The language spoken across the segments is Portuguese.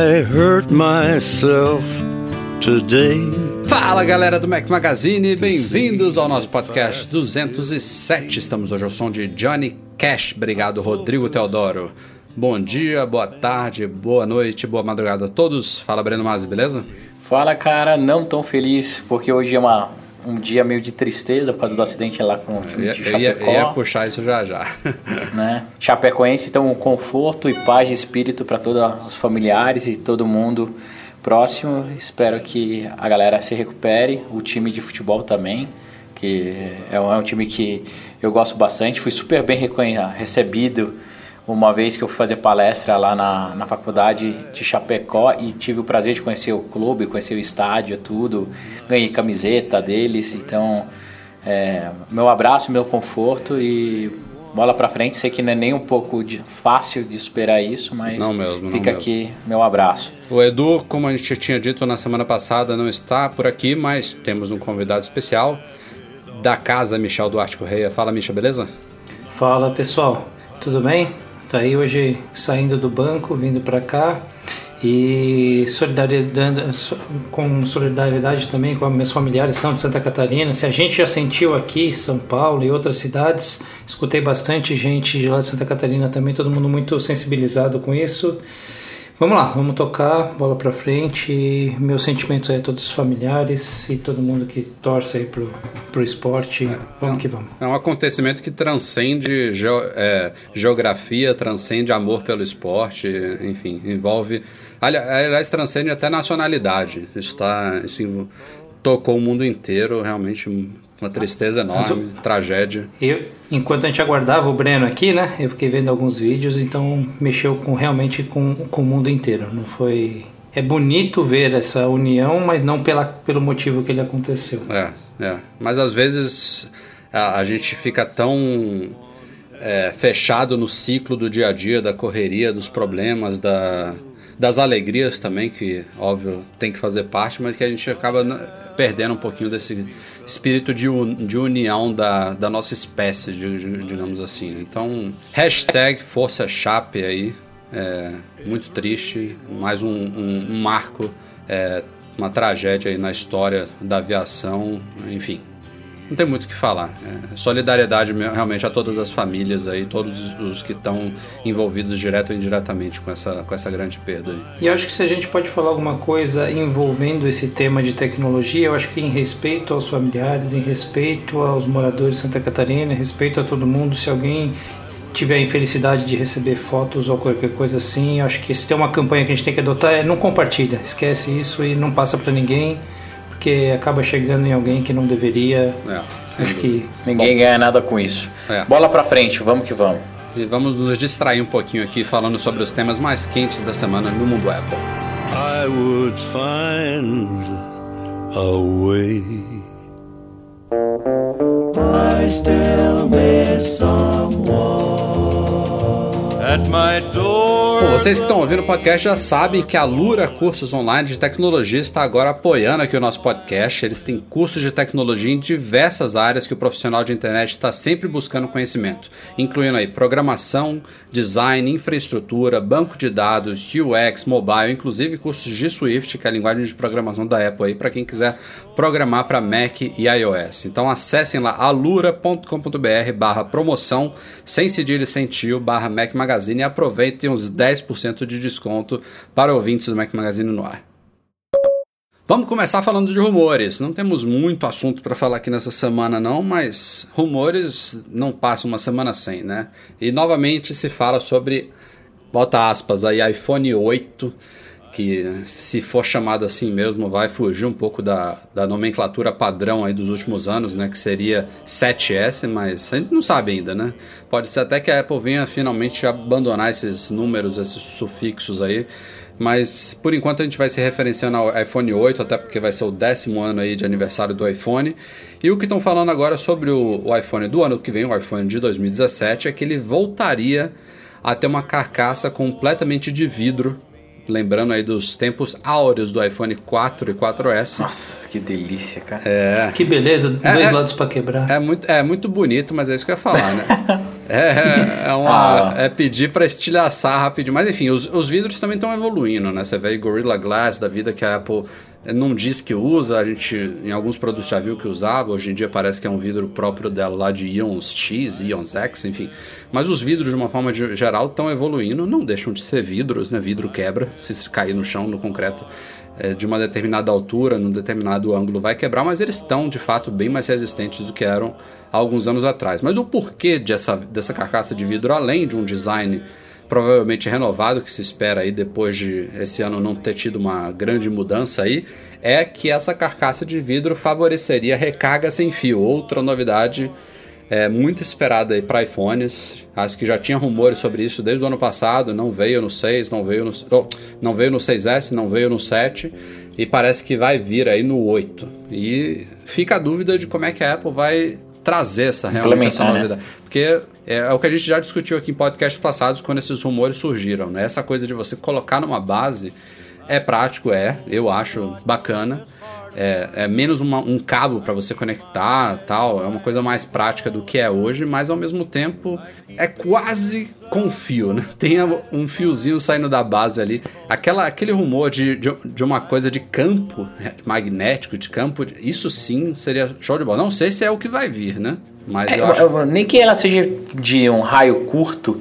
I hurt myself today. Fala galera do Mac Magazine, bem-vindos ao nosso podcast 207. Estamos hoje ao som de Johnny Cash. Obrigado, Rodrigo Teodoro. Bom dia, boa tarde, boa noite, boa madrugada a todos. Fala, Breno Mazzi, beleza? Fala, cara, não tão feliz, porque hoje é uma, um dia meio de tristeza por causa do acidente lá com o time Eu de ia, eu ia- Chapecó. puxar isso já já. né? Chapecoense, então, conforto e paz de espírito para todos os familiares e todo mundo próximo. Espero que a galera se recupere, o time de futebol também, que é um, é um time que eu gosto bastante. Fui super bem recebido uma vez que eu fui fazer palestra lá na, na faculdade de Chapecó e tive o prazer de conhecer o clube, conhecer o estádio, tudo. Ganhei camiseta deles, então é, meu abraço, meu conforto e bola pra frente. Sei que não é nem um pouco de- fácil de superar isso, mas Não mesmo, não fica mesmo. aqui meu abraço. O Edu, como a gente tinha dito na semana passada, não está por aqui, mas temos um convidado especial da casa, Michel Duarte Correia. Fala, Michel, beleza? Fala pessoal, tudo bem? Tá aí hoje saindo do banco, vindo para cá e solidaridade, so- com solidariedade também com meus familiares são de Santa Catarina. Se a gente já sentiu aqui, São Paulo e outras cidades, escutei bastante gente de lá de Santa Catarina também, todo mundo muito sensibilizado com isso. Vamos lá, vamos tocar, bola pra frente. Meus sentimentos aí a todos os familiares e todo mundo que torce aí pro, pro esporte. vamos que vamos. É um acontecimento que transcende geo- é, geografia, transcende amor pelo esporte, enfim, envolve. ali- Aliás, transcende até nacionalidade. Isso, tá, isso tocou o mundo inteiro, realmente uma tristeza enorme, tragédia. Eu, enquanto a gente aguardava o Breno aqui, né? Eu fiquei vendo alguns vídeos, então mexeu com realmente com, com o mundo inteiro. Não foi. É bonito ver essa união, mas não pela, pelo motivo que ele aconteceu. É, é. Mas às vezes a, a gente fica tão é, fechado no ciclo do dia a dia, da correria, dos problemas, da, das alegrias também, que óbvio tem que fazer parte, mas que a gente acaba né, perdendo um pouquinho desse espírito de, un- de união da, da nossa espécie, digamos assim. Então, hashtag Força Chape aí, é, muito triste, mais um, um- um marco, é, uma tragédia aí na história da aviação, enfim. Não tem muito o que falar. É, solidariedade me- realmente a todas as famílias aí, todos os que estão envolvidos direto ou indiretamente com essa, com essa grande perda aí. E acho que se a gente pode falar alguma coisa envolvendo esse tema de tecnologia, eu acho que em respeito aos familiares, em respeito aos moradores de Santa Catarina, em respeito a todo mundo, se alguém tiver a infelicidade de receber fotos ou qualquer coisa assim, acho que se tem uma campanha que a gente tem que adotar é não compartilha, esquece isso e não passa para ninguém, porque acaba chegando em alguém que não deveria. É, Acho dúvida. que Ninguém ganha nada com isso. É. Bola pra frente, vamos que vamos. E vamos nos distrair um pouquinho aqui falando sobre os temas mais quentes da semana no mundo Apple. I would find a way. I still miss someone. Bom, vocês que estão ouvindo o podcast já sabem que a Lura Cursos Online de Tecnologia está agora apoiando aqui o nosso podcast. Eles têm cursos de tecnologia em diversas áreas que o profissional de internet está sempre buscando conhecimento, incluindo aí programação, design, infraestrutura, banco de dados, UX, mobile, inclusive cursos de Swift, que é a linguagem de programação da Apple aí para quem quiser programar para Mac e iOS. Então acessem lá alura.com.br barra promoção, sem cedilha e sem tio, barra Mac Magazine e aproveitem os 10% de desconto para ouvintes do Mac Magazine no ar. Vamos começar falando de rumores. Não temos muito assunto para falar aqui nessa semana, não, mas rumores não passam uma semana sem, né? E novamente se fala sobre, bota aspas aí, iPhone 8, que se for chamado assim mesmo, vai fugir um pouco da, da nomenclatura padrão aí dos últimos anos, né? Que seria 7S, mas a gente não sabe ainda, né? Pode ser até que a Apple venha finalmente abandonar esses números, esses sufixos aí. Mas por enquanto a gente vai se referenciando ao iPhone 8, até porque vai ser o décimo ano aí de aniversário do iPhone. E o que estão falando agora sobre o, o iPhone do ano que vem, o iPhone de 2017, é que ele voltaria a ter uma carcaça completamente de vidro lembrando aí dos tempos áureos do iPhone 4 e 4S. Nossa, que delícia, cara. É. Que beleza, É, dois é. lados pra quebrar. É muito, é muito bonito, mas é isso que eu ia falar, né? É, é, uma, Ah. é pedir para estilhaçar rapidinho. Mas enfim, os, os vidros também estão evoluindo, né? Você vê aí Gorilla Glass da vida que a Apple não diz que usa, a gente em alguns produtos já viu que usava, hoje em dia parece que é um vidro próprio dela lá de Ions X, Ions X, enfim. Mas os vidros, de uma forma geral, estão evoluindo, não deixam de ser vidros, né? Vidro quebra, se cair no chão, no concreto, é, de uma determinada altura, num determinado ângulo, vai quebrar, mas eles estão de fato bem mais resistentes do que eram há alguns anos atrás. Mas o porquê dessa, dessa carcaça de vidro, além de um design provavelmente renovado, que se espera aí depois de esse ano não ter tido uma grande mudança aí, é que essa carcaça de vidro favoreceria recarga sem fio. Outra novidade é, muito esperada aí para iPhones. Acho que já tinha rumores sobre isso desde o ano passado. Não veio no 6, não veio no, oh, não veio no 6S, não veio no 7 e parece que vai vir aí no 8. E fica a dúvida de como é que a Apple vai trazer essa realmente essa né? novidade. Porque é, é o que a gente já discutiu aqui em podcasts passados quando esses rumores surgiram. Né? Essa coisa de você colocar numa base é prático, é, eu acho bacana. É, é menos uma- um cabo para você conectar tal, é uma coisa mais prática do que é hoje, mas ao mesmo tempo é quase com fio, né? Tem um fiozinho saindo da base ali. Aquela, aquele rumor de, de, de uma coisa de campo é, magnético, de campo, isso sim seria show de bola. Não sei se é o que vai vir, né? Mas É, eu acho. eu- nem que ela seja de um raio curto,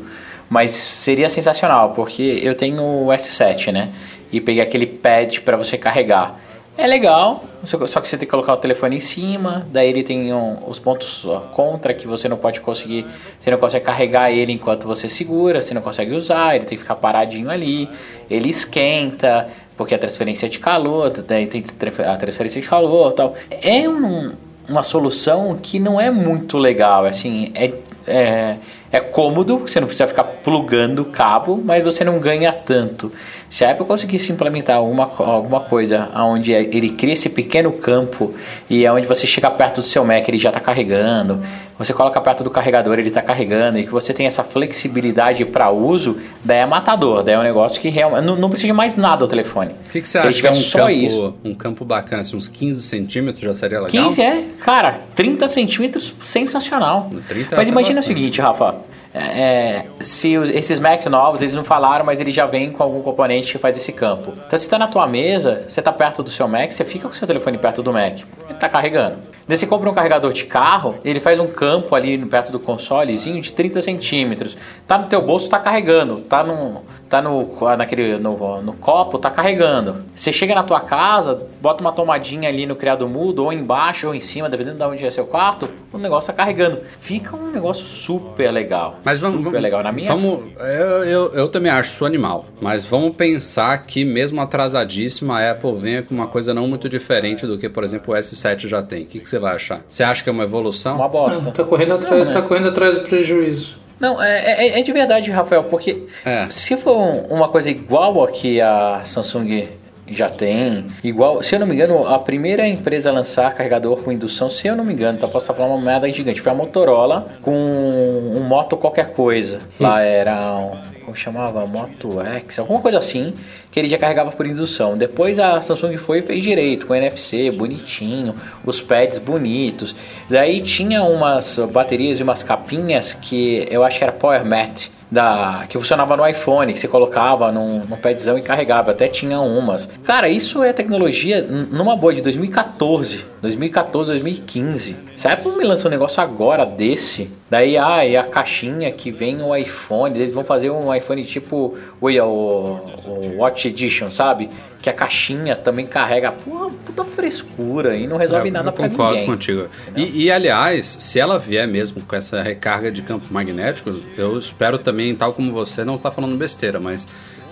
mas seria sensacional, porque eu tenho o S7, né? E peguei aquele pad para você carregar. É legal, só que você tem que colocar o telefone em cima, daí ele tem um- os pontos contra que você não pode conseguir, você não consegue carregar ele enquanto você segura, você não consegue usar, ele tem que ficar paradinho ali, ele esquenta, porque a transferência é de calor, daí tem a transferência de calor e tal. É um, uma solução que não é muito legal, assim, é, é, é cômodo, você não precisa ficar plugando o cabo, mas você não ganha tanto. Se a Apple conseguisse implementar alguma, alguma coisa onde ele cria esse pequeno campo e é onde você chega perto do seu Mac, ele já está carregando, você coloca perto do carregador, ele está carregando, e que você tem essa flexibilidade para uso, daí é matador, daí é um negócio que realmente não, não precisa de mais nada o telefone. O que, que você Se acha que é um só campo, isso. um campo bacana, assim, uns 15 centímetros já seria legal? 15 é, cara, 30 centímetros, sensacional. 30 mas é imagina o bastante. seguinte, Rafa. É, é, se os- esses Macs novos, eles não falaram, mas ele já vem com algum componente que faz esse campo. Então, se tá na tua mesa, você tá perto do seu Mac, você fica com o seu telefone perto do Mac. Ele tá carregando. Daí você compra um carregador de carro, ele faz um campo ali perto do consolezinho de 30 centímetros. Tá no teu bolso, tá carregando. Tá no, tá no, naquele, no, no copo, tá carregando. Você chega na tua casa, bota uma tomadinha ali no criado mudo, ou embaixo ou em cima, dependendo de onde é seu quarto, o negócio tá carregando. Fica um negócio super legal. Mas vamos, super vamos- legal. Na minha Vamos, eu, eu, eu também acho isso animal. Mas vamos pensar que, mesmo atrasadíssima, a Apple venha com uma coisa não muito diferente do que, por exemplo, o S7 já tem. O que, que você vai achar? Você acha que é uma evolução? uma bosta. Tá correndo atrás, Não, tá né? correndo atrás do prejuízo. Não, é, é- é de verdade, Rafael, porque É. se for um- uma coisa igual a que a Samsung já tem, igual, se eu não me engano, a primeira empresa a lançar carregador com indução, se eu não me engano, tá, posso estar falando uma merda gigante, foi a Motorola com um Moto qualquer coisa. Lá era um, como chamava? Moto X, alguma coisa assim, que ele já carregava por indução. Depois a Samsung foi e fez direito, com NFC, bonitinho, os pads bonitos. Daí tinha umas baterias e umas capinhas que eu acho que era Power Mat. Da, que funcionava no iPhone, que você colocava num, num padzão e carregava, até tinha umas. Cara, isso é tecnologia numa boa de 2014, 2014, 2015. Se a Apple me lança um negócio agora desse, daí ah, e a caixinha que vem o iPhone, eles vão fazer um iPhone tipo o, o, o Watch Edition, sabe? Que a caixinha também carrega, pô, puta frescura e não resolve É, nada eu pra concordo ninguém. contigo. E, e, aliás, se ela vier mesmo com essa recarga de campo magnético, eu espero também, tal como você, não tá falando besteira, mas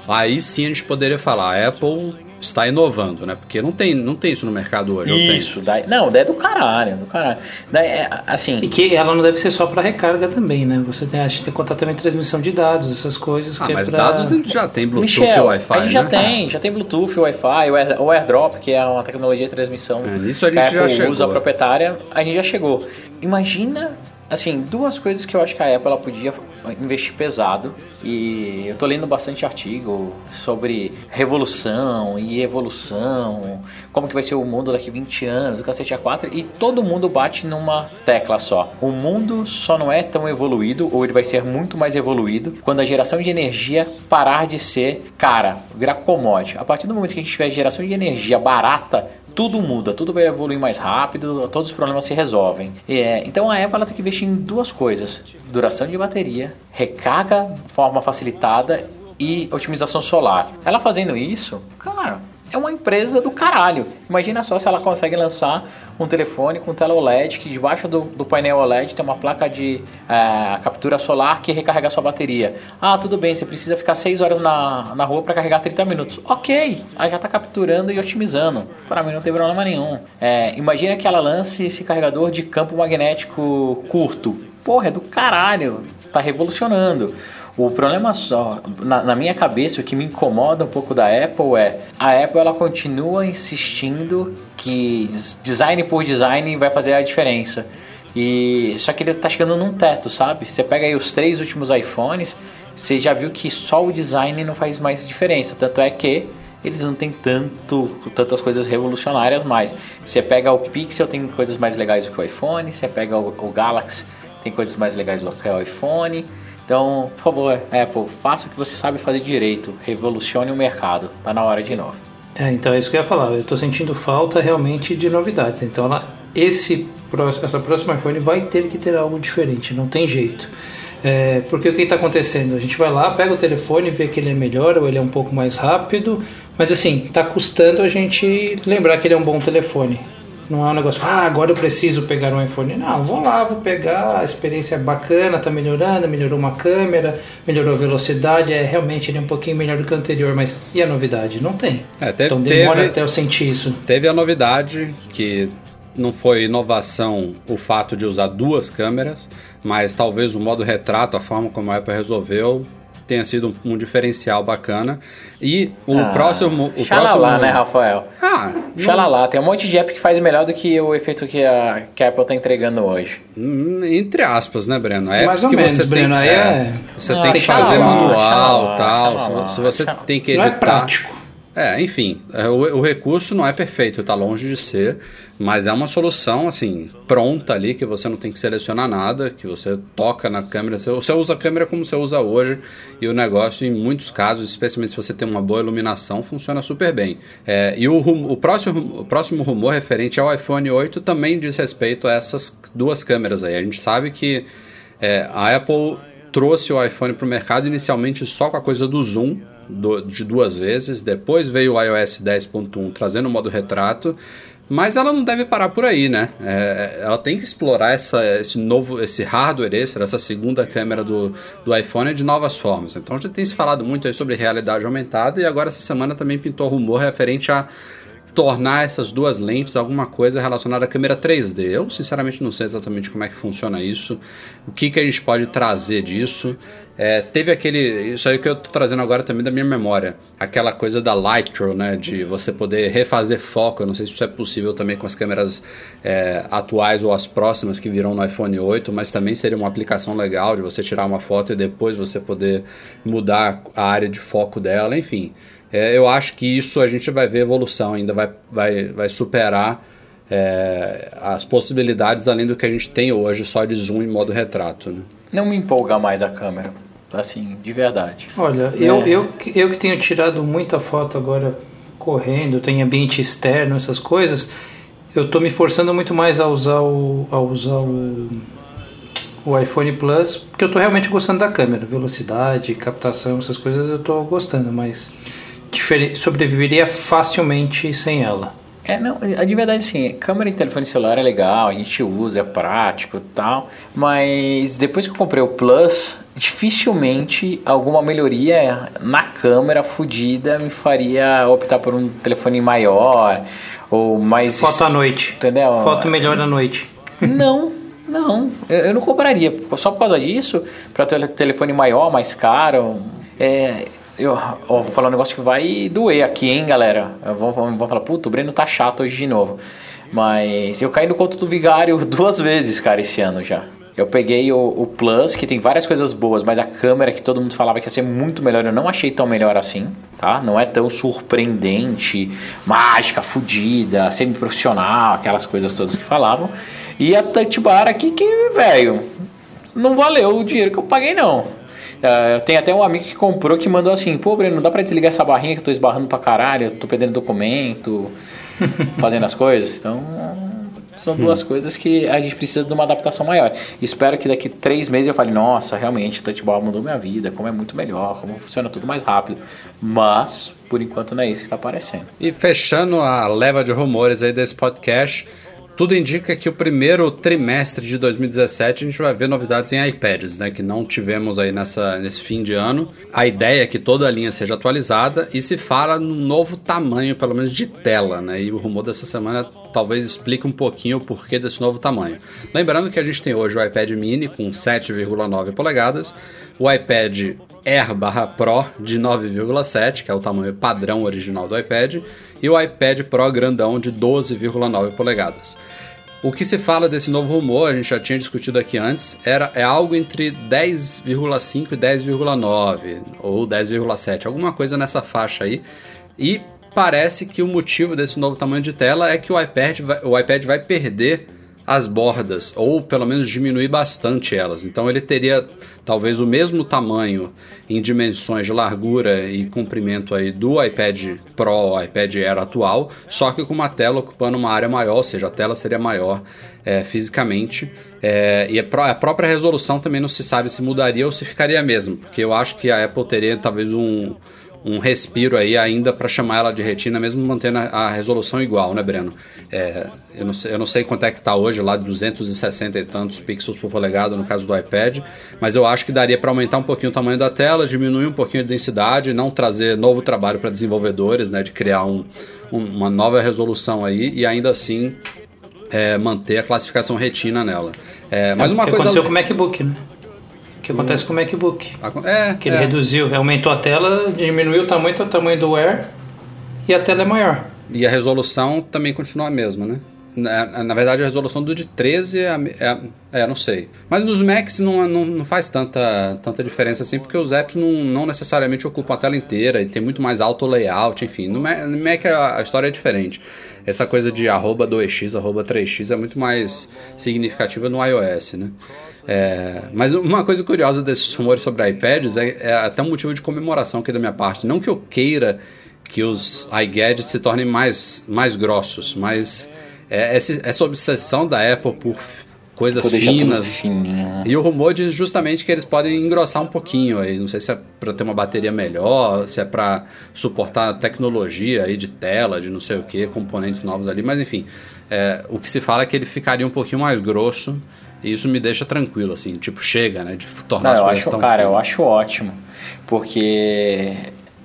aí sim a gente poderia falar, a Apple está inovando, né? Porque não tem, não tem isso no mercado hoje. Isso, daí, não, daí é do caralho, do caralho. Daí, é, assim, E que ela não deve ser só para recarga também, né? Você tem, a gente tem que contar também transmissão de dados, essas coisas Ah, que mas é pra... dados a gente já tem Bluetooth Michel, e Wi-Fi, a gente já né? tem, já tem Bluetooth, Wi-Fi, o Air- o AirDrop, que é uma tecnologia de transmissão É, nisso a que a gente já Apple chegou. usa proprietária, a gente já chegou. Imagina, assim, duas coisas que eu acho que a Apple ela podia investir pesado. E eu tô lendo bastante artigo sobre revolução e evolução, como que vai ser o mundo daqui 20 anos, o cacete A4, e todo mundo bate numa tecla só. O mundo só não é tão evoluído, ou ele vai ser muito mais evoluído, quando a geração de energia parar de ser cara, virar commodity. A partir do momento que a gente tiver geração de energia barata, tudo muda, tudo vai evoluir mais rápido, todos os problemas se resolvem. É, então a Apple ela tem que investir em duas coisas: duração de bateria, recarga de forma facilitada e otimização solar. Ela fazendo isso, cara, é uma empresa do caralho. Imagina só se ela consegue lançar um telefone com tela OLED que debaixo do, do painel OLED tem uma placa de eh, captura solar que recarrega sua bateria. Ah, tudo bem, você precisa ficar 6 horas na, na rua para carregar 30 minutos. Ok, ela já está capturando e otimizando. Para mim não tem problema nenhum. Eh, imagina que ela lance esse carregador de campo magnético curto. Porra, é do caralho. Tá revolucionando. O problema só, na, na, minha cabeça, o que me incomoda um pouco da Apple é a Apple ela continua insistindo que design por design vai fazer a diferença. E só que ele tá chegando num teto, sabe? Você pega aí os três últimos iPhones, você já viu que só o design não faz mais diferença. Tanto é que eles não têm tanto, tantas coisas revolucionárias mais. Você pega o Pixel, tem coisas mais legais do que o iPhone. Você pega o, o Galaxy, tem coisas mais legais do que o iPhone. Então, por favor, Apple, faça o que você sabe fazer direito. Revolucione o mercado. Tá na hora de novo. É, então é isso que eu ia falar. Eu tô sentindo falta realmente de novidades. Então, ela, esse, essa próxima iPhone vai ter que ter algo diferente. Não tem jeito. É, porque o que está acontecendo? A gente vai lá, pega o telefone, vê que ele é melhor ou ele é um pouco mais rápido. Mas assim, está custando a gente lembrar que ele é um bom telefone. Não é um negócio, ah, agora eu preciso pegar um iPhone. Não, vou lá, vou pegar, a experiência é bacana, tá melhorando, melhorou uma câmera, melhorou a velocidade, é realmente ele é um pouquinho melhor do que o anterior, mas e a novidade? Não tem. É, teve, então demora teve, até eu sentir isso. Teve a novidade que não foi inovação o fato de usar duas câmeras, mas talvez o modo retrato, a forma como a Apple resolveu, tenha sido um, um diferencial bacana. E o ah, próximo. O xalala, próximo... né, Rafael? Ah, xalala. Tem um monte de app que faz melhor do que o efeito que a, que a Apple está entregando hoje. Hum, Entre aspas, né, Breno? É Mais ou que menos, você Breno, tem, é... Você Não, tem que xalala, fazer manual xalala, tal. xalala, se, se você xalala. tem que Não é editar. prático. É, enfim, é, o, o, recurso não é perfeito, está longe de ser, mas é uma solução assim pronta ali que você não tem que selecionar nada, que você toca na câmera, você, você usa a câmera como você usa hoje e o negócio em muitos casos, especialmente se você tem uma boa iluminação, funciona super bem. É, e o, o, próximo, o próximo rumor referente ao iPhone 8 também diz respeito a essas duas câmeras aí. A gente sabe que é, a Apple trouxe o iPhone para o mercado inicialmente só com a coisa do zoom do, de duas vezes. Depois veio o iOS 10.1 trazendo o modo retrato. Mas ela não deve parar por aí, né? É, ela tem que explorar essa, esse novo, esse hardware extra, essa segunda câmera do, do iPhone de novas formas. Então já tem se falado muito aí sobre realidade aumentada e agora essa semana também pintou rumor referente a tornar essas duas lentes alguma coisa relacionada à câmera 3D. Eu, sinceramente, não sei exatamente como é que funciona isso, o que, que a gente pode trazer disso. É, teve aquele. Isso aí que eu tô trazendo agora também da minha memória. Aquela coisa da Lightro, né? De você poder refazer foco. Eu não sei se isso é possível também com as câmeras é, atuais ou as próximas que virão no iPhone 8, mas também seria uma aplicação legal de você tirar uma foto e depois você poder mudar a área de foco dela, enfim. É, eu acho que isso a gente vai ver evolução ainda, vai, vai, vai superar é, as possibilidades além do que a gente tem hoje só de zoom em modo retrato. Né? Não me empolga mais a câmera, assim, de verdade. Olha, é. eu, eu, eu que tenho tirado muita foto agora correndo, tenho ambiente externo, essas coisas, eu estou me forçando muito mais a usar o, a usar o, o iPhone Plus, porque eu estou realmente gostando da câmera, velocidade, captação, essas coisas eu estou gostando, mas sobreviveria facilmente sem ela. É, não, de verdade, assim, câmera de telefone celular é legal, a gente usa, é prático e tal, mas depois que eu comprei o Plus, dificilmente alguma melhoria na câmera fodida me faria optar por um telefone maior ou mais... Foto à noite. Entendeu? Foto melhor à noite. Não, não, eu, não compraria, só por causa disso, para ter telefone maior, mais caro, é, eu vou falar um negócio que vai doer aqui, hein, galera. Vamos, vamos falar, puto, o Breno tá chato hoje de novo. Mas eu caí no conto do vigário duas vezes, cara, esse ano já. Eu peguei o, o, Plus, que tem várias coisas boas, mas a câmera que todo mundo falava que ia ser muito melhor, eu não achei tão melhor assim, tá? Não é tão surpreendente, mágica, fodida, semi-profissional, aquelas coisas todas que falavam. E a Touch Bar aqui que, velho, não valeu o dinheiro que eu paguei não. Uh, tem até um amigo que comprou que mandou assim: pô, Breno, não dá pra desligar essa barrinha que eu tô esbarrando pra caralho, tô perdendo documento, fazendo as coisas. Então, são duas hum. coisas que a gente precisa de uma adaptação maior. Espero que daqui três meses eu fale: nossa, realmente, o touchball mudou minha vida, como é muito melhor, como funciona tudo mais rápido. Mas, por enquanto, não é isso que está aparecendo. E fechando a leva de rumores aí desse podcast. Tudo indica que o primeiro trimestre de 2017 a gente vai ver novidades em iPads, né? Que não tivemos aí nessa, nesse fim de ano. A ideia é que toda a linha seja atualizada e se fala num novo tamanho, pelo menos de tela, né? E o rumor dessa semana talvez explique um pouquinho o porquê desse novo tamanho. Lembrando que a gente tem hoje o iPad mini com 7,9 polegadas, o iPad Air Pro de 9,7, que é o tamanho padrão original do iPad, e o iPad Pro grandão de 12,9 polegadas. O que se fala desse novo rumor, a gente já tinha discutido aqui antes, era, é algo entre 10,5 e 10,9 ou 10,7, alguma coisa nessa faixa aí. E parece que o motivo desse novo tamanho de tela é que o iPad vai, o iPad vai perder as bordas, ou pelo menos diminuir bastante elas. Então ele teria talvez o mesmo tamanho em dimensões de largura e comprimento aí do iPad Pro, iPad Air atual, só que com uma tela ocupando uma área maior, ou seja, a tela seria maior é, fisicamente. É, e a própria resolução também não se sabe se mudaria ou se ficaria mesmo, porque eu acho que a Apple teria talvez um um respiro aí ainda para chamar ela de retina, mesmo mantendo a, resolução igual, né, Breno? É, eu, não sei, eu não sei quanto é que está hoje, lá 260 e tantos pixels por polegada no caso do iPad, mas eu acho que daria para aumentar um pouquinho o tamanho da tela, diminuir um pouquinho a densidade, não trazer novo trabalho para desenvolvedores, né, de criar um, um, uma nova resolução aí e ainda assim é, manter a classificação retina nela. É, mas é, uma coisa aconteceu com o MacBook, né? Que acontece com o MacBook. É, que ele é. reduziu, aumentou a tela, diminuiu o tamanho, o tamanho do Air e a tela é maior. E a resolução também continua a mesma, né? Na, na verdade, a resolução do de 13 é, é, é, não sei. Mas nos Macs não, não, não, faz tanta, tanta diferença assim, porque os apps não, não necessariamente ocupam a tela inteira e tem muito mais alto layout, enfim. No Mac, no Mac a, a história é diferente. Essa coisa de arroba 2x, arroba 3x é muito mais significativa no iOS, né? É, mas uma coisa curiosa desses rumores sobre iPads é, é, até um motivo de comemoração aqui da minha parte. Não que eu queira que os iGadgets se tornem mais, mais grossos, mas é, essa, essa obsessão da Apple por coisas finas. E o rumor diz justamente que eles podem engrossar um pouquinho aí. Não sei se é para ter uma bateria melhor, se é para suportar tecnologia aí de tela, de não sei o que, componentes novos ali, mas enfim. É, o que se fala é que ele ficaria um pouquinho mais grosso e isso me deixa tranquilo, assim, tipo, chega, né? De tornar Não, as coisas acho, tão Cara, eu acho ótimo. Porque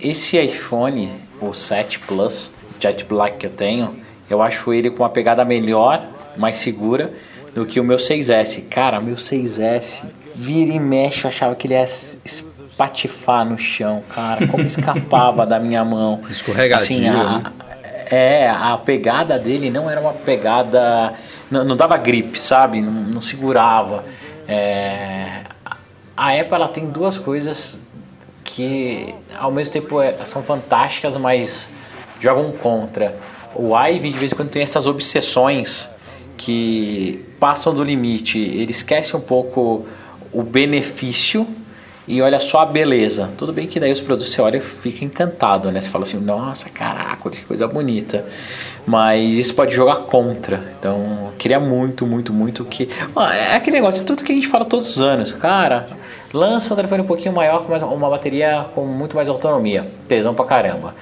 esse iPhone, o 7 Plus, Jet Black que eu tenho, eu acho ele com uma pegada melhor, mais segura do que o meu 6S. Cara, meu 6S, vira e mexe, eu achava que ele ia espatifar no chão, cara. Como escapava da minha mão. Escorregadio, assim, a, né? É, a pegada dele não era uma pegada não, não dava gripe, sabe? Não, não segurava. É, a Apple ela tem duas coisas que ao mesmo tempo é, são fantásticas, mas jogam contra. O Ivy de vez em quando tem essas obsessões que passam do limite. Ele esquece um pouco o benefício e olha só a beleza. Tudo bem que daí os produtos você olha e fica encantado, né? Você fala assim, nossa, caraca, que coisa bonita. Mas isso pode jogar contra. Então, queria muito, muito, muito que. É aquele negócio, é tudo que a gente fala todos os anos. Cara, lança um telefone um pouquinho maior com uma bateria com muito mais autonomia. Tesão pra caramba.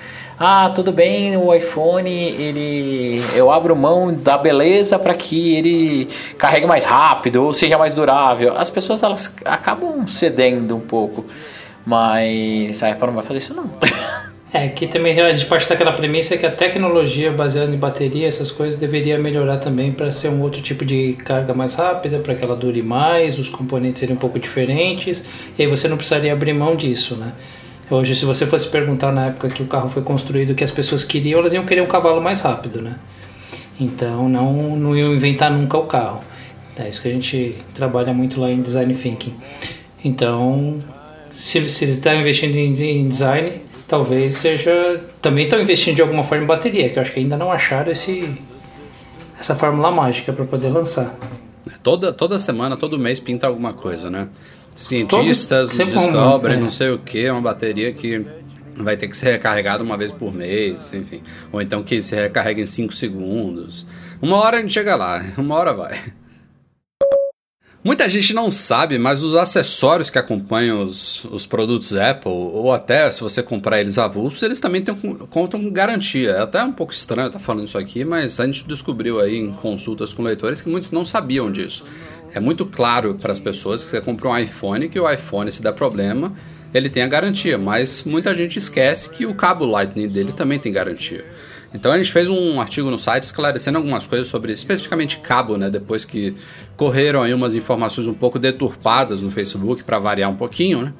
Ah, tudo bem, o iPhone, ele eu abro mão da beleza para que ele carregue mais rápido ou seja mais durável. As pessoas elas acabam cedendo um pouco, mas a Apple não vai fazer isso não. É, que também a gente parte daquela premissa que a tecnologia baseada em bateria, essas coisas, deveria melhorar também para ser um outro tipo de carga mais rápida, para que ela dure mais, os componentes seriam um pouco diferentes, e aí você não precisaria abrir mão disso, né? Hoje, se você fosse perguntar na época que o carro foi construído o que as pessoas queriam, elas iam querer um cavalo mais rápido, né? Então, não, não iam inventar nunca o carro. É isso que a gente trabalha muito lá em Design Thinking. Então, se, se eles estão investindo em, em design, talvez seja. Também estão investindo de alguma forma em bateria, que eu acho que ainda não acharam esse, essa fórmula mágica para poder lançar. Toda, toda semana, todo mês pinta alguma coisa, né? Cientistas todo, descobrem um, é. não sei o que, uma bateria que vai ter que ser recarregada uma vez por mês, enfim. Ou então que se recarrega em 5 segundos. Uma hora a gente chega lá, uma hora vai. Muita gente não sabe, mas os acessórios que acompanham os, os produtos Apple, ou até se você comprar eles avulsos, eles também tem, contam com garantia. É até um pouco estranho estar falando isso aqui, mas a gente descobriu aí em consultas com leitores que muitos não sabiam disso. É muito claro para as pessoas que você compra um iPhone, que o iPhone se der problema, ele tem a garantia, mas muita gente esquece que o cabo Lightning dele também tem garantia. Então a gente fez um artigo no site esclarecendo algumas coisas sobre especificamente cabo, né? Depois que correram aí umas informações um pouco deturpadas no Facebook para variar um pouquinho, né?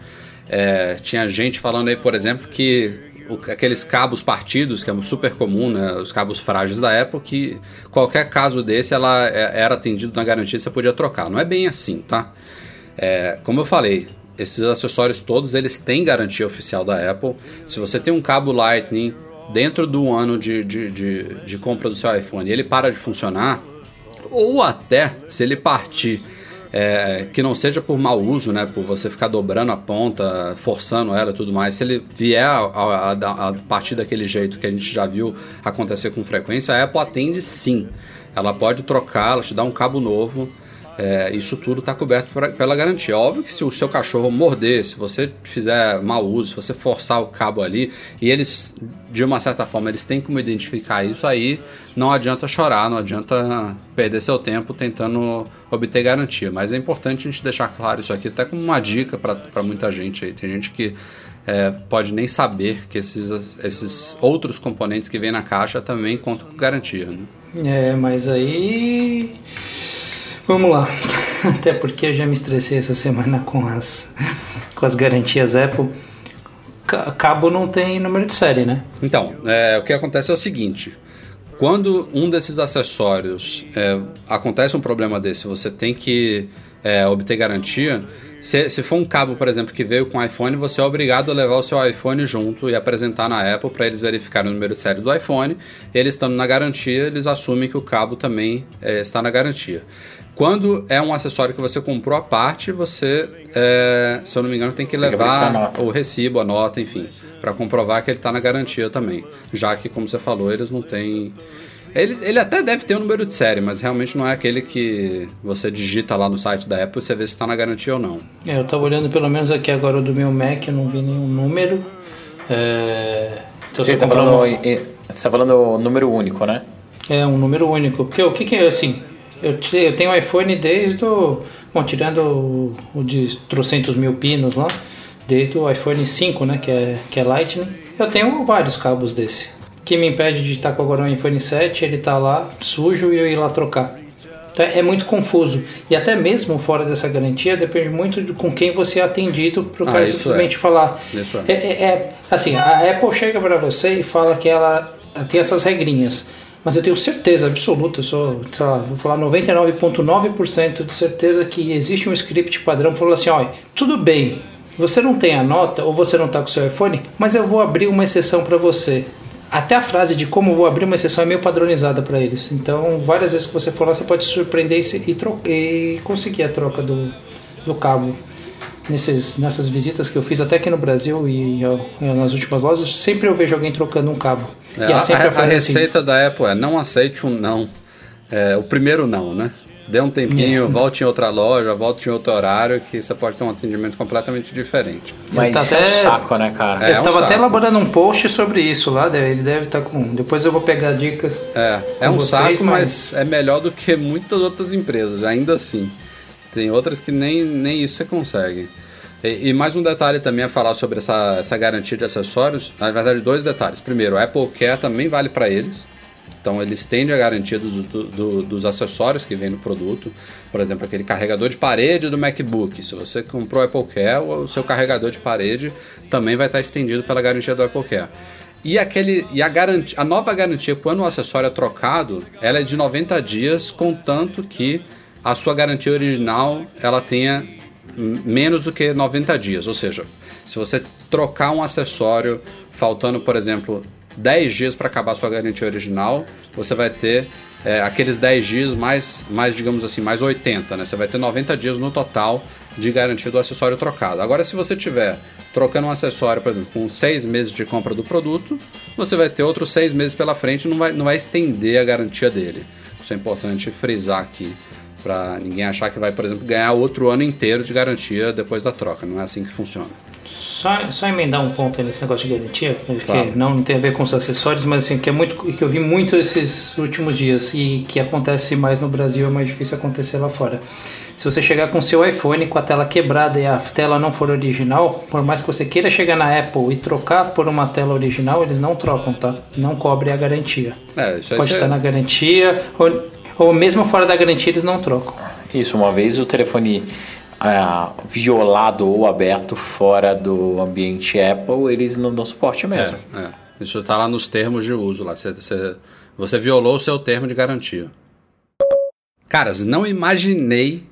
É, tinha gente falando aí, por exemplo, que aqueles cabos partidos, que é super comum, né? Os cabos frágeis da Apple, que qualquer caso desse ela é, era atendido na garantia você podia trocar. Não é bem assim, tá? É, como eu falei, esses acessórios todos eles têm garantia oficial da Apple. Se você tem um cabo Lightning dentro do ano de, de, de, de compra do seu iPhone e ele para de funcionar, ou até se ele partir é, que não seja por mau uso, né, por você ficar dobrando a ponta, forçando ela e tudo mais, se ele vier a, a, a, partir daquele jeito que a gente já viu acontecer com frequência, a Apple atende sim. Ela pode trocar, ela te dá um cabo novo é, isso tudo está coberto pra, pela garantia. Óbvio que se o seu cachorro morder, se você fizer mau uso, se você forçar o cabo ali, e eles, de uma certa forma, eles têm como identificar isso aí, não adianta chorar, não adianta perder seu tempo tentando obter garantia. Mas é importante a gente deixar claro isso aqui, até como uma dica para muita gente aí. Tem gente que é, pode nem saber que esses, esses outros componentes que vem na caixa também contam com garantia. Né? É, mas aí Vamos lá. Até porque eu já me estressei essa semana com as, com as garantias Apple. Cabo não tem número de série, né? Então, é, o que acontece é o seguinte: quando um desses acessórios é, acontece um problema desse, você tem que é, obter garantia. Se, se, for um cabo, por exemplo, que veio com o iPhone, você é obrigado a levar o seu iPhone junto e apresentar na Apple para eles verificarem o número de série do iPhone. Eles estando na garantia, eles assumem que o cabo também é, está na garantia. Quando é um acessório que você comprou à parte, você, é, se eu não me engano, tem que levar o recibo, a nota, enfim, para comprovar que ele está na garantia também. Já que, como você falou, eles não têm. Ele, ele até deve ter o um número de série, mas realmente não é aquele que você digita lá no site da Apple e você vê se está na garantia ou não. É, eu estava olhando pelo menos aqui agora do meu Mac, eu não vi nenhum número. É... Então você está falando, uma... tá falando o número único, né? É, um número único. Porque o que, que é assim? Eu, eu tenho iPhone desde o. Bom, tirando o, o de trocentos mil pinos lá, desde o iPhone 5, né? Que é, que é Lightning. Eu tenho vários cabos desse. Que me impede de estar com agora um iPhone 7, ele tá lá sujo e eu ir lá trocar. Então é muito confuso. E até mesmo fora dessa garantia, depende muito de com quem você é atendido para o ah, cara simplesmente é. falar. É. É, é, é assim, a Apple chega para você e fala que ela tem essas regrinhas mas eu tenho certeza absoluta, eu sou, sei lá, vou falar 99,9% de certeza que existe um script padrão que fala assim: olha, tudo bem, você não tem a nota ou você não está com o seu iPhone, mas eu vou abrir uma exceção para você. Até a frase de como vou abrir uma exceção é meio padronizada para eles. Então, várias vezes que você for lá, você pode se surpreender e, e, e conseguir a troca do, do cabo nesses, nessas visitas que eu fiz até aqui no Brasil e nas últimas lojas, sempre eu vejo alguém trocando um cabo. É, a, a, a, receita assim. da Apple é não aceite um não. É, o primeiro não, né? Dê um tempinho, volte em outra loja, volte em outro horário, que você pode ter um atendimento completamente diferente. Mas tá é um saco, né, cara? É, eu um tava até elaborando um post sobre isso lá, ele deve estar com. Depois eu vou pegar dicas. É, é um vocês, saco, mas é melhor do que muitas outras empresas, ainda assim. Tem outras que nem, nem isso você consegue. E, e mais um detalhe também a falar sobre essa, essa garantia de acessórios. Na verdade, dois detalhes. Primeiro, a Apple Care também vale para eles. Então, eles têm a garantia dos, do- do- dos acessórios que vem no produto. Por exemplo, aquele carregador de parede do MacBook. Se você comprou o Apple o seu carregador de parede também vai estar estendido pela garantia do Apple Care. E, aquele, e a, garantia, a nova garantia, quando o acessório é trocado, ela é de 90 dias, contanto que a sua garantia original ela tenha menos do que 90 dias. Ou seja, se você trocar um acessório faltando, por exemplo, 10 dias para acabar sua garantia original, você vai ter é, aqueles 10 dias mais, mais, digamos assim, mais 80, né? Você vai ter 90 dias no total de garantia do acessório trocado. Agora, se você tiver trocando um acessório, por exemplo, com 6 meses de compra do produto, você vai ter outros 6 meses pela frente e não vai, não vai estender a garantia dele. Isso é importante frisar aqui, para ninguém achar que vai, por exemplo, ganhar outro ano inteiro de garantia depois da troca. Não é assim que funciona. Só, só emendar um ponto nesse negócio de garantia, que Claro. não tem a ver com os acessórios, mas assim, que é muito que eu vi muito esses últimos dias e que acontece mais no Brasil, é mais difícil acontecer lá fora. Se você chegar com seu iPhone com a tela quebrada e a tela não for original, por mais que você queira chegar na Apple e trocar por uma tela original, eles não trocam, tá? Não cobre a garantia. É, isso Pode estar na garantia, ou, ou mesmo fora da garantia eles não trocam. Isso, uma vez o telefone ah, violado ou aberto fora do ambiente Apple, eles não dão suporte mesmo. É, é. Isso está lá nos termos de uso. Lá. Você, você, você violou o seu termo de garantia. Caras, não imaginei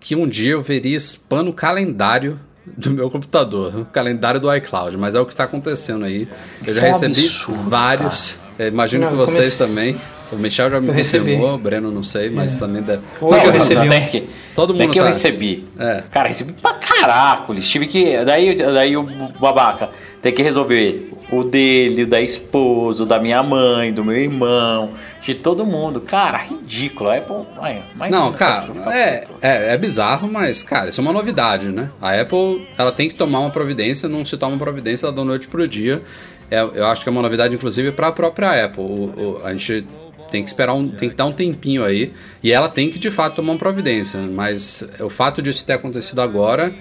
que um dia eu veria spam no calendário do meu computador, no calendário do iCloud, mas é o que está acontecendo aí. Eu Isso já é um recebi absurdo, vários. É, imagino Não, que vocês comecei- também. O Michel já me Eu confirmou, o Breno não sei, mas também deve. Hoje Não, eu recebi não, um. tem que- Todo mundo que eu tá- recebi. É. Cara, recebi pra caracoles. Tive que. Daí, daí o babaca tem que resolver o dele, o da esposa, o da minha mãe, do meu irmão, de todo mundo. Cara, ridículo. A Apple. ai, mais Não, cara, é, é, é bizarro, mas, cara, isso é uma novidade, né? A Apple, ela tem que tomar uma providência, não se toma providência da noite pro dia. É, eu acho que é uma novidade, inclusive, para a própria Apple. O- o- a gente tem que esperar, um, tem que dar um tempinho aí, e ela tem que, de fato, tomar uma providência. Mas o fato disso ter acontecido agora,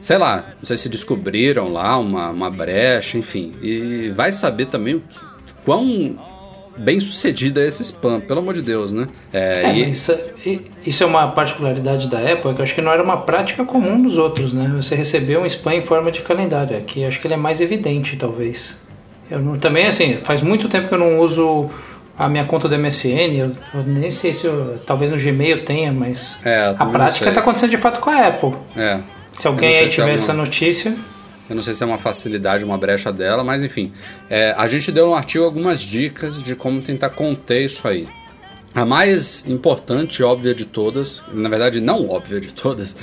sei lá, não sei se descobriram lá uma, uma brecha, enfim. E vai saber também o que, quão bem sucedido é esse spam, pelo amor de Deus, né? É, É, e- isso, e- isso é uma particularidade da Apple, que eu acho que não era uma prática comum dos outros, né? Você recebeu um spam em forma de calendário, aqui acho que ele é mais evidente, talvez. Eu não- também, assim, faz muito tempo que eu não uso a minha conta do MSN, eu, eu nem sei se eu, talvez no Gmail tenha, mas É, a prática está acontecendo de fato com a Apple. É. Se alguém aí se é tiver uma- essa notícia, Eu não sei se é uma facilidade, uma brecha dela, mas enfim. É, a gente deu no artigo algumas dicas de como tentar conter isso aí. A mais importante e óbvia de todas, na verdade não óbvia de todas,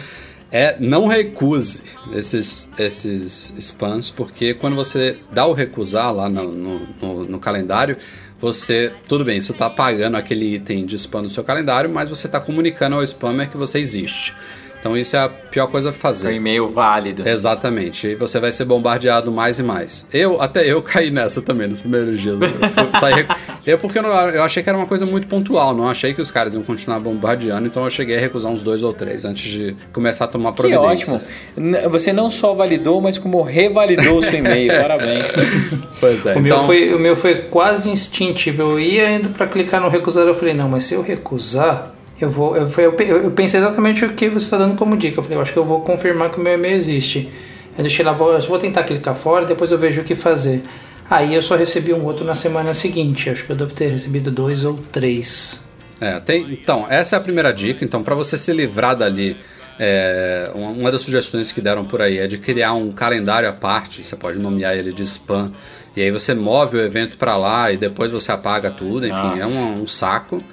é não recuse esses, esses spams, porque quando você dá o recusar lá no, no, no- no calendário, você, tudo bem, você está pagando aquele item de spam no seu calendário, mas você está comunicando ao spammer que você existe. Então isso é a pior coisa a É um fazer. e-mail válido. Exatamente. E você vai ser bombardeado mais e mais. Eu, até eu caí nessa também nos primeiros dias. Eu, fui- saí eu porque eu, não- eu achei que era uma coisa muito pontual, não achei que os caras iam continuar bombardeando, então eu cheguei a recusar uns dois ou três antes de começar a tomar Que ótimo. providências. Você não só validou, mas como revalidou o seu e-mail. Parabéns. Pois é. o, meu então, foi, o meu foi quase instintivo. Eu ia indo para clicar no recusar, eu falei, não, mas se eu recusar, eu vou. Eu, foi- eu, eu pensei exatamente o que você está dando como dica. Eu falei, eu acho que eu vou confirmar que o meu e-mail existe. Eu deixei lá, vou, vou tentar clicar fora, depois eu vejo o que fazer. Aí eu só recebi um outro na semana seguinte. Acho que eu devo ter recebido dois ou três. É, tem, então, essa é a primeira dica. Então, para você se livrar dali, é, uma, das sugestões que deram por aí é de criar um calendário à parte. Você pode nomear ele de spam. E aí você move o evento para lá e depois você apaga tudo. Enfim, é um, um saco.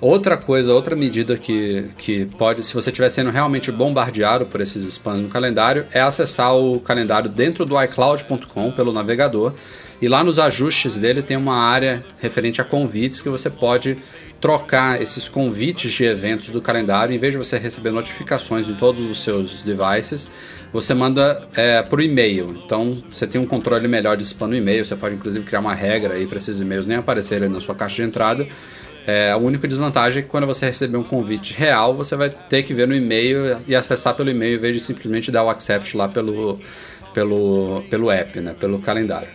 Outra coisa, outra medida que, que pode, se você estiver sendo realmente bombardeado por esses spams no calendário, é acessar o calendário dentro do iCloud.com pelo navegador. E lá nos ajustes dele tem uma área referente a convites que você pode trocar esses convites de eventos do calendário, em vez de você receber notificações em todos os seus devices, você manda é, por e-mail. Então você tem um controle melhor de spam no e-mail. Você pode inclusive criar uma regra aí para esses e-mails nem aparecerem na sua caixa de entrada. É, a única desvantagem é que quando você receber um convite real, você vai ter que ver no e-mail e acessar pelo e-mail em vez de simplesmente dar o accept lá pelo, pelo, pelo app, né, pelo calendário.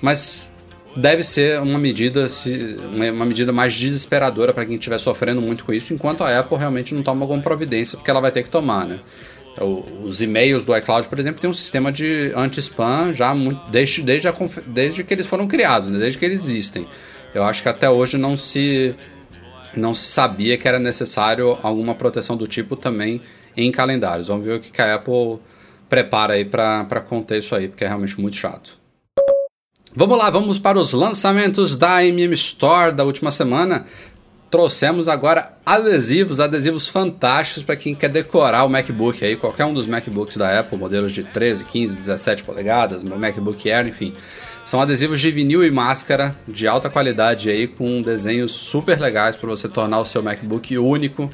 Mas deve ser uma medida, uma medida mais desesperadora para quem estiver sofrendo muito com isso, enquanto a Apple realmente não toma alguma providência, porque ela vai ter que tomar, né? Os e-mails do iCloud, por exemplo, tem um sistema de anti-spam já muito, desde, desde, a, desde que eles foram criados, né? desde que eles existem. Eu acho que até hoje não se não se sabia que era necessário alguma proteção do tipo também em calendários. Vamos ver o que a Apple prepara aí para conter isso aí, porque é realmente muito chato. Vamos lá, vamos para os lançamentos da MM Store da última semana. Trouxemos agora adesivos, adesivos fantásticos para quem quer decorar o MacBook aí, qualquer um dos MacBooks da Apple, modelos de 13, 15, 17 polegadas, MacBook Air, enfim. São adesivos de vinil e máscara de alta qualidade aí, com desenhos super legais para você tornar o seu MacBook único.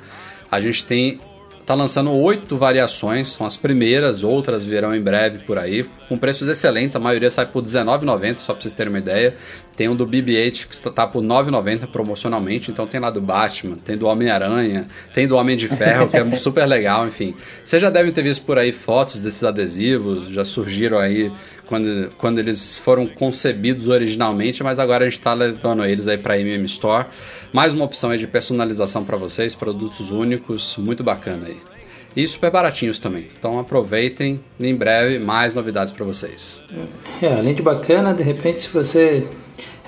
A gente tem tá lançando oito variações, são as primeiras, outras virão em breve por aí, com preços excelentes, a maioria sai por R$19,90, só para vocês terem uma ideia. Tem um do BB-8 que está por R$9,90 promocionalmente, então tem lá do Batman, tem do Homem-Aranha, tem do Homem de Ferro, que é super legal, enfim. Vocês já devem ter visto por aí fotos desses adesivos, já surgiram aí quando, quando eles foram concebidos originalmente, mas agora a gente está levando eles aí para a MM Store. Mais uma opção aí de personalização para vocês, produtos únicos, muito bacana aí. E super baratinhos também. Então aproveitem, em breve mais novidades para vocês. É, além de bacana, de repente se você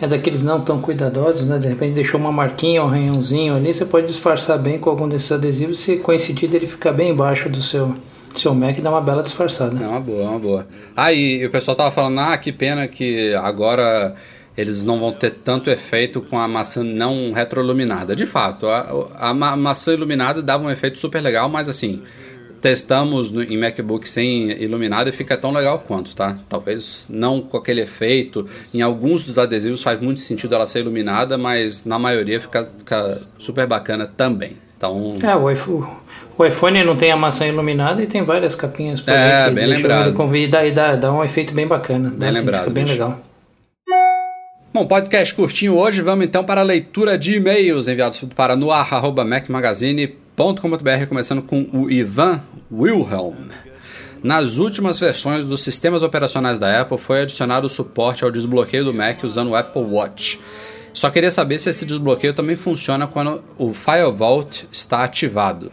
é daqueles não tão cuidadosos, né? De repente deixou uma marquinha, um arranhãozinho ali, você pode disfarçar bem com algum desses adesivos se coincidir ele ficar bem embaixo do seu seu Mac dá uma bela disfarçada. É uma boa, é uma boa. Ah, e, o pessoal tava falando, ah, que pena que agora eles não vão ter tanto efeito com a maçã não retroiluminada. De fato, a, a, a maçã iluminada dava um efeito super legal, mas assim, testamos no, em MacBook sem iluminado e fica tão legal quanto, tá? Talvez não com aquele efeito. Em alguns dos adesivos faz muito sentido ela ser iluminada, mas na maioria fica, fica super bacana também. Então... É, o iPhone, o iPhone não tem a maçã iluminada e tem várias capinhas por é, aí que bem lembrado. Convida e dá, dá um efeito bem bacana. Bem assim, lembrado. Fica bem bicho. legal. Bom, podcast curtinho hoje, vamos então para a leitura de e-mails enviados para noar.macmagazine.com.br, começando com o Ivan Wilhelm. Nas últimas versões dos sistemas operacionais da Apple foi adicionado o suporte ao desbloqueio do Mac usando o Apple Watch. Só queria saber se esse desbloqueio também funciona quando o FireVault está ativado.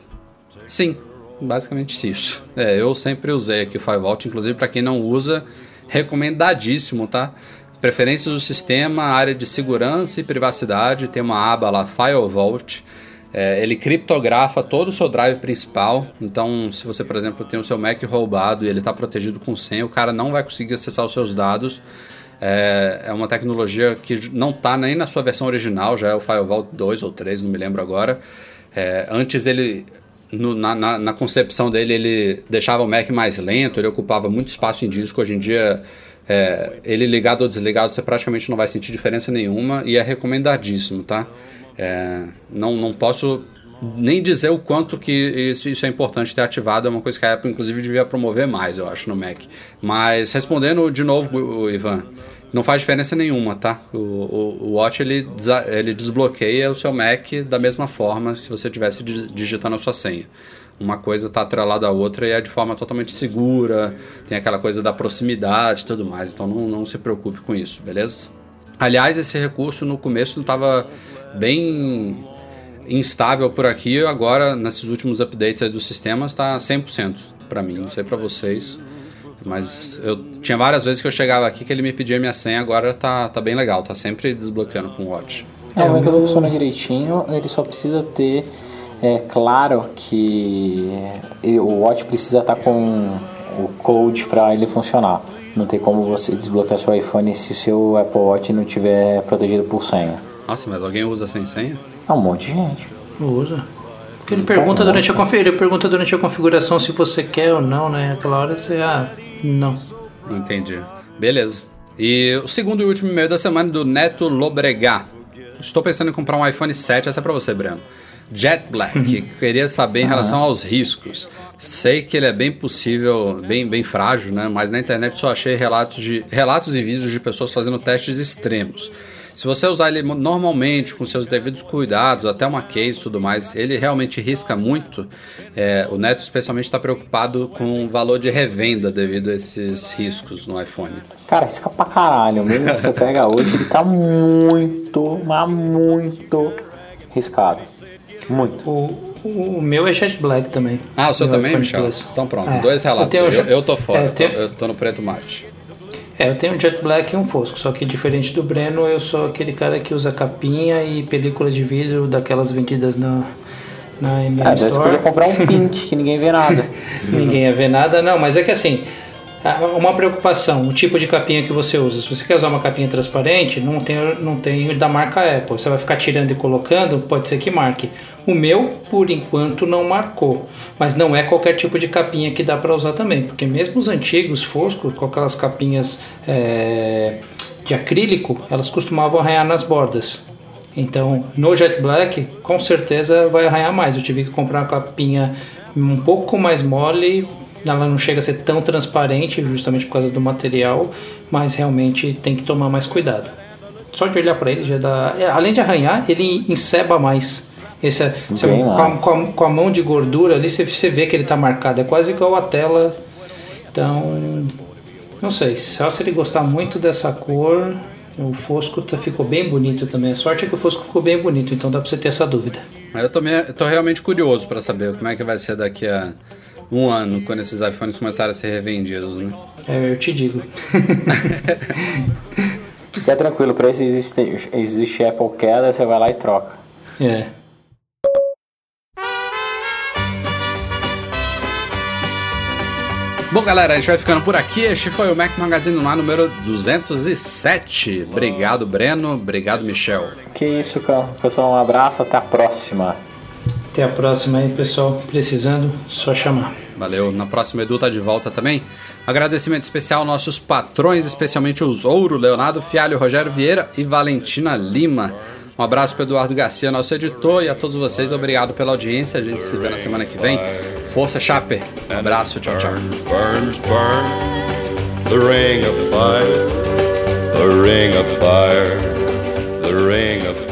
Sim, basicamente isso. É, eu sempre usei aqui o FireVault, inclusive para quem não usa, recomendadíssimo, tá? Preferências do sistema, área de segurança e privacidade, tem uma aba lá, FireVault. É, ele criptografa todo o seu drive principal. Então, se você, por exemplo, tem o seu Mac roubado e ele está protegido com senha, o cara não vai conseguir acessar os seus dados é, é uma tecnologia que não está nem na sua versão original, já é o Firewall 2 ou 3, não me lembro agora. É, antes ele, no, na, na, na, concepção dele, ele deixava o Mac mais lento, ele ocupava muito espaço em disco. Hoje em dia, é, ele ligado ou desligado, você praticamente não vai sentir diferença nenhuma e é recomendadíssimo, tá? É, não, não posso nem dizer o quanto que isso, isso, é importante ter ativado, é uma coisa que a Apple inclusive devia promover mais, eu acho, no Mac. Mas respondendo de novo, Ivan, não faz diferença nenhuma, tá? O, o, o, Watch ele, ele desbloqueia o seu Mac da mesma forma se você estivesse digitando a sua senha. Uma coisa está atrelada à outra e é de forma totalmente segura, tem aquela coisa da proximidade e tudo mais, então não, não se preocupe com isso, beleza? Aliás, esse recurso no começo não estava bem instável por aqui, agora nesses últimos updates do sistema está 100% para mim, não sei para vocês. Mas eu tinha várias vezes que eu chegava aqui que ele me pedia minha senha, agora tá, tá bem legal, tá sempre desbloqueando com o Watch. É, o método funciona direitinho, ele só precisa ter é claro que o Watch precisa estar tá com o code para ele funcionar. Não tem como você desbloquear seu iPhone se o seu Apple Watch não tiver protegido por senha. Nossa, mas alguém usa sem senha? É um monte de gente. Usa. Porque ele pergunta, durante a ele pergunta durante a configuração se você quer ou não, né? Aquela hora você, ah, não. Entendi. Beleza. E o segundo e último e-mail da semana é do Neto Lobregat. estou pensando em comprar um iPhone 7, essa é para você, Breno. Jet Black, queria saber em relação aos riscos. Sei que ele é bem possível, bem, bem frágil, né? Mas na internet só achei relatos, de, relatos e vídeos de pessoas fazendo testes extremos. Se você usar ele normalmente, com seus devidos cuidados, até uma case e tudo mais, ele realmente risca muito. É, o Neto especialmente está preocupado com o valor de revenda devido a esses riscos no iPhone. Cara, risca pra caralho. Mesmo que você pega hoje, ele tá muito, mas muito riscado. Muito. O, o meu é Jet Black também. Ah, o seu Meu também, Michel? Plus. Então pronto, É. dois relatos. Eu Eu, tenho- eu, tô fora, é, eu tô- tenho- eu tô no preto mate. É, eu tenho um Jet Black e um Fosco, só que diferente do Breno, eu sou aquele cara que usa capinha e películas de vidro daquelas vendidas na, na É, daí você Store. podia comprar um pink que ninguém vê nada. Ninguém ia ver nada, não, mas é que assim, uma preocupação, o tipo de capinha que você usa. Se você quer usar uma capinha transparente, não tem, não tem da marca Apple. Você vai ficar tirando e colocando, pode ser que marque. O meu, por enquanto, não marcou. Mas não é qualquer tipo de capinha que dá para usar também, porque mesmo os antigos foscos, com aquelas capinhas é, de acrílico, elas costumavam arranhar nas bordas. Então, no Jet Black, com certeza vai arranhar mais. Eu tive que comprar uma capinha um pouco mais mole. Ela não chega a ser tão transparente, justamente por causa do material, mas realmente tem que tomar mais cuidado. Só de olhar para ele já dá. é, Além de arranhar, ele enceba mais. Esse, é- você- com, a, com a- com a mão de gordura ali, você, você vê que ele está marcado. É quase igual a tela. Então, não sei. Só se ele gostar muito dessa cor, o Fosco tá- ficou bem bonito também. A sorte é que o Fosco ficou bem bonito, então dá pra você ter essa dúvida. Mas eu tô, me- eu tô realmente curioso para saber como é que vai ser daqui a um ano, quando esses iPhones começarem a ser revendidos, né? É, eu te digo. Fica tranquilo, pra isso existe, existe Apple Care, você vai lá e troca. É. Bom, galera, a gente vai ficando por aqui. Este foi o Mac Magazine ar número 207. Obrigado, Breno. Obrigado, Michel. Que isso, cara. Pessoal, um abraço, até a próxima. Até a próxima aí, pessoal. Precisando, só chamar. Valeu. Na próxima, Edu tá de volta também. Agradecimento especial aos nossos patrões, especialmente os Ouro, Leonardo Fialho, Rogério Vieira e Valentina Lima. Um abraço para Eduardo Garcia, nosso editor, e a todos vocês, obrigado pela audiência. A gente se vê na semana que vem. Força, Chape. Um abraço, tchau, tchau. Burns, burns, the ring of fire, the ring of fire, the ring of